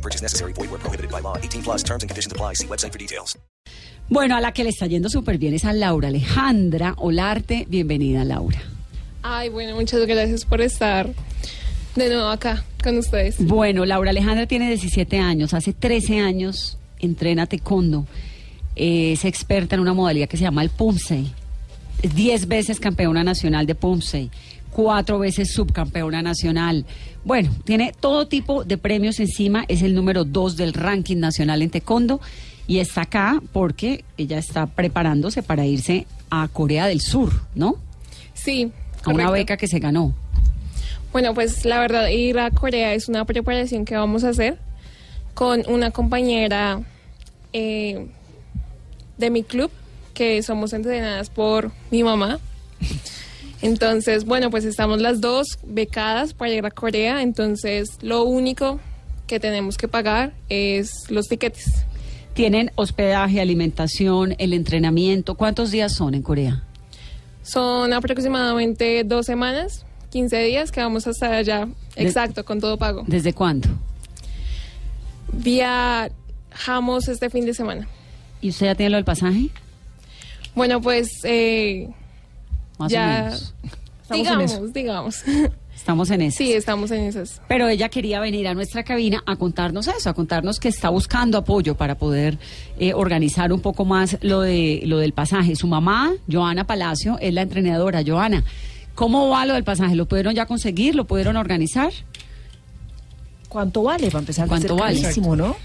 No purchase necessary. Void where prohibited by law. 18 plus terms and conditions apply. See website for details. Bueno, a la que le está yendo súper bien es a Laura Alejandra Olarte. Bienvenida, Laura. Ay, bueno, muchas gracias por estar de nuevo acá con ustedes. Bueno, Laura Alejandra tiene 17 años. Hace 13 años entrena taekwondo. Es experta en una modalidad que se llama el Pumsei. Es 10 veces campeona nacional de Pumsei. Cuatro veces subcampeona nacional. Bueno, tiene todo tipo de premios encima. Es el número 2 del ranking nacional en taekwondo. Y está acá porque ella está preparándose para irse a Corea del Sur, ¿no? Sí. A una beca que se ganó. Bueno, pues la verdad, ir a Corea es una preparación que vamos a hacer con una compañera eh, de mi club, que somos entrenadas por mi mamá. Entonces, bueno, pues estamos las dos becadas para ir a Corea, entonces lo único que tenemos que pagar es los tiquetes. Tienen hospedaje, alimentación, el entrenamiento. ¿Cuántos días son en Corea? Son aproximadamente dos semanas, 15 días que vamos a estar allá, De- exacto, con todo pago. ¿Desde cuándo? Viajamos este fin de semana. ¿Y usted ya tiene lo del pasaje? Bueno, pues eh, Más o ya, menos. digamos, digamos. Estamos en eso. sí, estamos en esas. Pero ella quería venir a nuestra cabina a contarnos eso, a contarnos que está buscando apoyo para poder eh, organizar un poco más lo de lo del pasaje. Su mamá, Joana Palacio, es la entrenadora. Joana, ¿cómo va lo del pasaje? ¿Lo pudieron ya conseguir? ¿Lo pudieron organizar? ¿Cuánto vale? Para empezar, ¿Cuánto vale? carísimo, ¿no?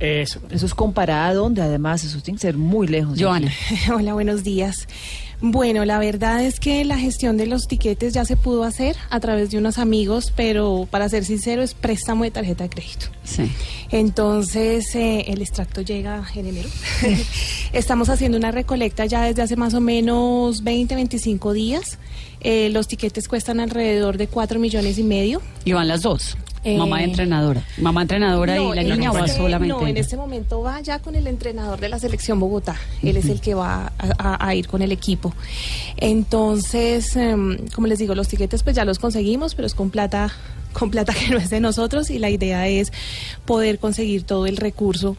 Eso. Eso es comparado a donde además eso tiene que ser muy lejos. Joana. Hola, buenos días. Bueno, la verdad es que la gestión de los tiquetes ya se pudo hacer a través de unos amigos, pero para ser sincero es préstamo de tarjeta de crédito. Sí. Entonces, eh, el extracto llega en enero. Estamos haciendo una recolecta ya desde hace más o menos 20, 25 días. Eh, los tiquetes cuestan alrededor de 4 millones y medio. Y van las dos. Eh, Mamá entrenadora. Mamá entrenadora No, y la niña va este- solamente. No, en este momento va ya con el entrenador de la selección Bogotá. Él es el que va a, a- a ir con el equipo. Entonces, em, como les digo, los tiquetes pues ya los conseguimos, pero es con plata con plata que no es de nosotros y la idea es poder conseguir todo el recurso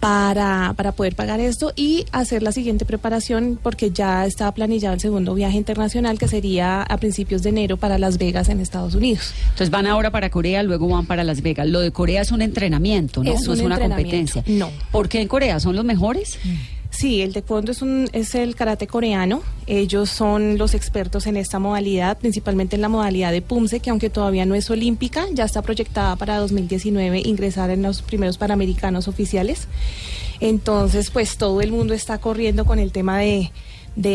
para, para poder pagar esto y hacer la siguiente preparación porque ya está planillado el segundo viaje internacional que sería a principios de enero para Las Vegas en Estados Unidos. Entonces van ahora para Corea, luego van para Las Vegas. Lo de Corea es un entrenamiento, ¿no? Es no un es una competencia. No. ¿Por qué en Corea? ¿Son los mejores? Sí, el taekwondo es, un, es el karate coreano. Ellos son los expertos en esta modalidad, principalmente en la modalidad de Pumse, que aunque todavía no es olímpica, ya está proyectada para 2019 ingresar en los primeros panamericanos oficiales. Entonces, pues todo el mundo está corriendo con el tema de,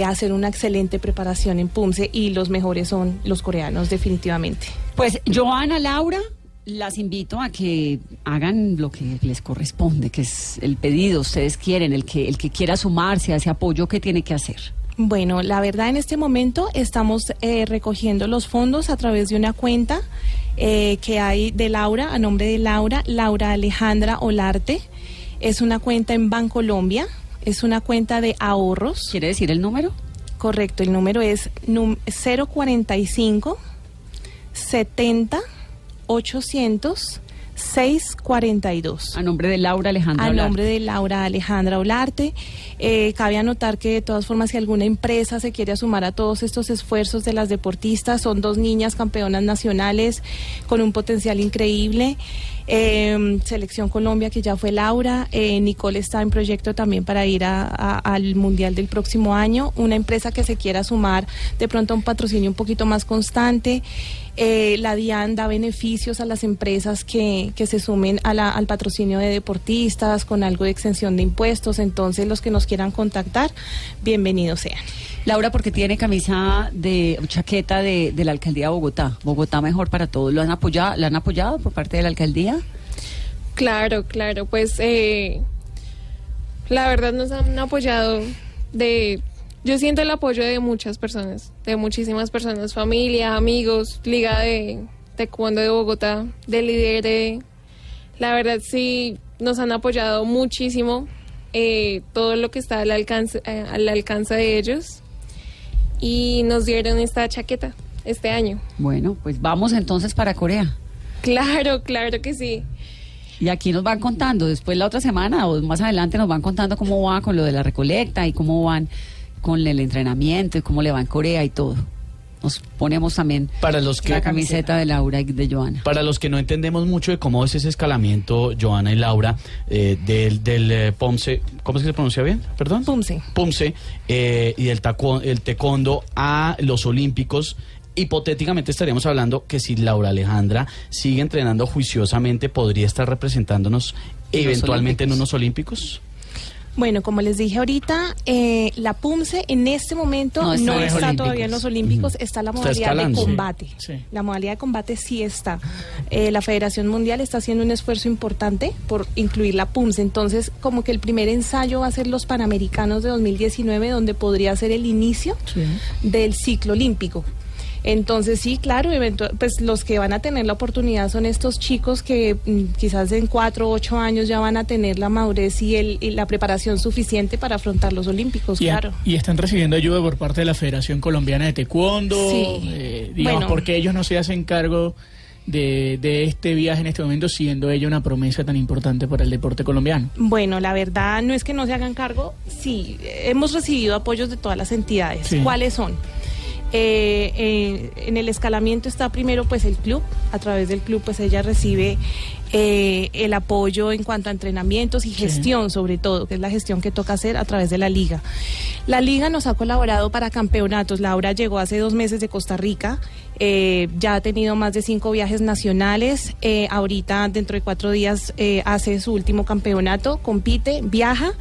hacer una excelente preparación en Pumse y los mejores son los coreanos, definitivamente. Pues Joana, Laura, las invito a que hagan lo que les corresponde, que es el pedido, ustedes quieren, el que, el que quiera sumarse a ese apoyo, ¿qué tiene que hacer? Bueno, la verdad en este momento estamos eh, recogiendo los fondos a través de una cuenta eh, que hay de Laura, a nombre de Laura, Laura Alejandra Olarte. Es una cuenta en Bancolombia, es una cuenta de ahorros. ¿Quiere decir el número? Correcto, el número es num- 045 70 800 642. A nombre de Laura Alejandra. A Olarte. nombre de Laura Alejandra Olarte. Eh, cabe anotar que de todas formas si alguna empresa se quiere sumar a todos estos esfuerzos de las deportistas, son dos niñas campeonas nacionales con un potencial increíble. Eh, Selección Colombia, que ya fue Laura. Eh, Nicole está en proyecto también para ir al Mundial del próximo año. Una empresa que se quiera sumar de pronto a un patrocinio un poquito más constante. Eh, la DIAN da beneficios a las empresas que, que se sumen a la- al patrocinio de deportistas con algo de exención de impuestos. Entonces, los que nos quieran contactar, bienvenidos sean. Laura, porque tiene camisa de chaqueta de, de la alcaldía de Bogotá. Bogotá mejor para todos. ¿Lo han apoyado, ¿La han apoyado por parte de la alcaldía? Claro, claro, pues eh, La verdad nos han apoyado de... Yo siento el apoyo de muchas personas, de muchísimas personas, familia, amigos, Liga de Taekwondo de Bogotá, del líder. La verdad sí nos han apoyado muchísimo eh, todo lo que está al alcance, eh, al alcance de ellos y nos dieron esta chaqueta este año. Bueno, pues vamos entonces para Corea. Claro, claro que sí. Y aquí nos van contando, después la otra semana o más adelante nos van contando cómo va con lo de la recolecta y cómo van con el entrenamiento y cómo le va en Corea y todo. Nos ponemos también Para los que- la camiseta de Laura y de Joana. Para los que no entendemos mucho de cómo es ese escalamiento, Joana y Laura, eh, del, del eh, POMSE, ¿cómo es que se pronuncia bien? ¿Perdón? Pumse. PUMSE eh, y del taco- el taekwondo a los olímpicos. Hipotéticamente estaríamos hablando que si Laura Alejandra sigue entrenando juiciosamente, podría estar representándonos En eventualmente en unos olímpicos. Bueno, como les dije ahorita, eh, la PUMSE en este momento No no está está, en los todavía Olímpicos. en los Olímpicos, está la Está modalidad de combate. Sí, sí. La modalidad de combate sí está. Eh, la Federación Mundial está haciendo un esfuerzo importante por incluir la PUMSE. Entonces, como que el primer ensayo va a ser los Panamericanos de 2019, donde podría ser el inicio Sí. del ciclo olímpico. Entonces sí, claro, pues los que van a tener la oportunidad son estos chicos que mm, quizás en cuatro o ocho años ya van a tener la madurez y, el, y la preparación suficiente para afrontar los olímpicos, Y, a- claro. y están recibiendo ayuda por parte de la Federación Colombiana de Taekwondo, Sí. eh, digamos, Bueno. porque ellos no se hacen cargo de, de este viaje en este momento, siendo ella una promesa tan importante para el deporte colombiano. Bueno, la verdad no es que no se hagan cargo, sí, hemos recibido apoyos de todas las entidades. Sí. ¿Cuáles son? Eh, en el escalamiento está primero pues el club, a través del club pues ella recibe eh, el apoyo en cuanto a entrenamientos y gestión sobre todo, que es la gestión que toca hacer a través de la liga. La liga nos ha colaborado para campeonatos, Laura llegó hace dos meses de Costa Rica, eh, ya ha tenido más de cinco viajes nacionales, eh, ahorita dentro de cuatro días hace su último campeonato, compite, viaja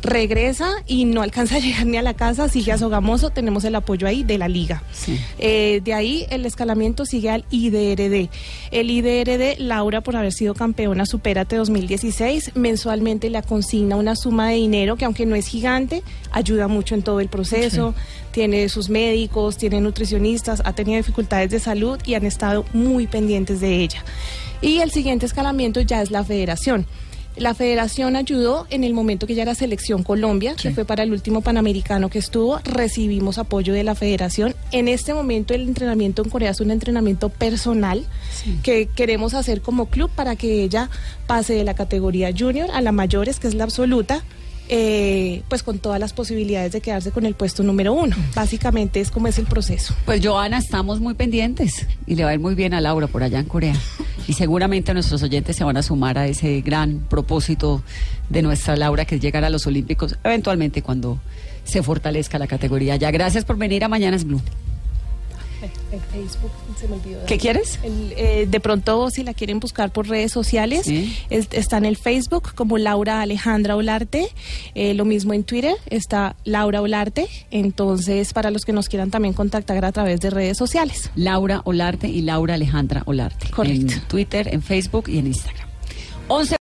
regresa y no alcanza a llegar ni a la casa, sigue a Sogamoso, tenemos el apoyo ahí de la liga. Sí. De ahí el escalamiento sigue al IDRD. El IDRD, Laura, por haber sido campeona Supérate 2016, mensualmente le consigna una suma de dinero que aunque no es gigante, ayuda mucho en todo el proceso. Tiene sus médicos, tiene nutricionistas, ha tenido dificultades de salud y han estado muy pendientes de ella. Y el siguiente escalamiento ya es la federación. La federación ayudó en el momento que ya era selección Colombia, que fue para el último panamericano que estuvo, recibimos apoyo de la federación. En este momento el entrenamiento en Corea es un entrenamiento personal que queremos hacer como club para que ella pase de la categoría junior a la mayores, que es la absoluta. Eh, pues con todas las posibilidades de quedarse con el puesto número uno. Básicamente es como es el proceso. Pues Joana, estamos muy pendientes y le va a ir muy bien a Laura por allá en Corea. Y seguramente nuestros oyentes se van a sumar a ese gran propósito de nuestra Laura, que es llegar a los Olímpicos eventualmente cuando se fortalezca la categoría. Ya, gracias por venir a Mañanas Blue. En Facebook se me olvidó. ¿Qué quieres? El, eh, de pronto, si la quieren buscar por redes sociales, Sí. es- está en el Facebook como Laura Alejandra Olarte. eh, lo mismo en Twitter está Laura Olarte. Entonces, para los que nos quieran también contactar a través de redes sociales. Laura Olarte y Laura Alejandra Olarte. Correcto. En Twitter, en Facebook y en Instagram. 11